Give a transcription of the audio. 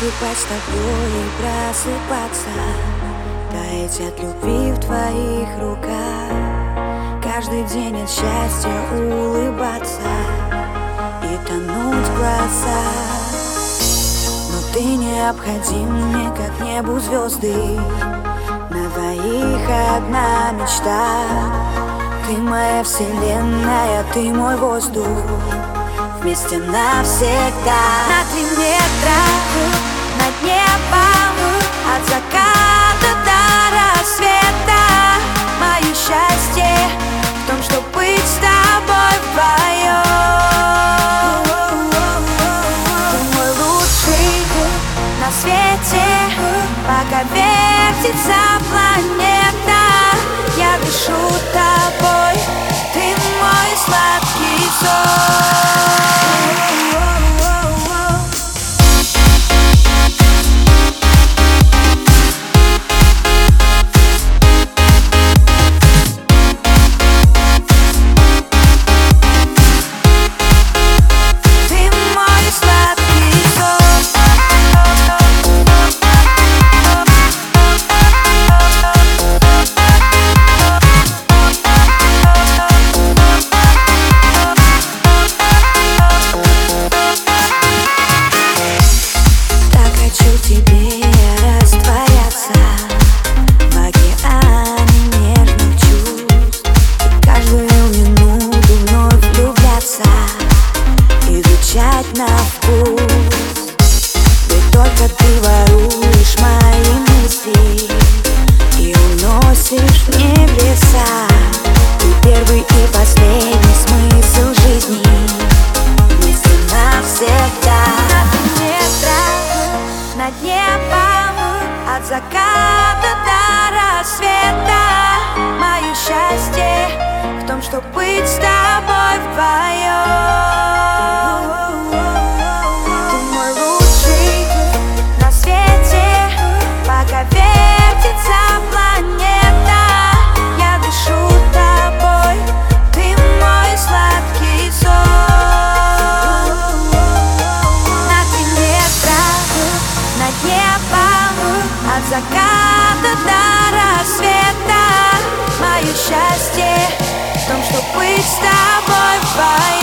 Засыпать с тобой и просыпаться Таять от любви в твоих руках. Каждый день от счастья улыбаться И тонуть в глазах. Но ты необходим мне, как небу звезды На двоих одна мечта. Ты моя вселенная, ты мой воздух Вместе навсегда. На три метра над небом От заката до рассвета. Мое счастье в том, что быть с тобой вдвоем Ты мой лучший на свете. Пока вертится планета небеса Ты первый и последний смысл жизни. Вместе навсегда Над метром, над небом От заката до рассвета. Мое счастье в том, что быть с тобой вдвоем заката до рассвета. Мое счастье в том, что быть с тобой вдвоем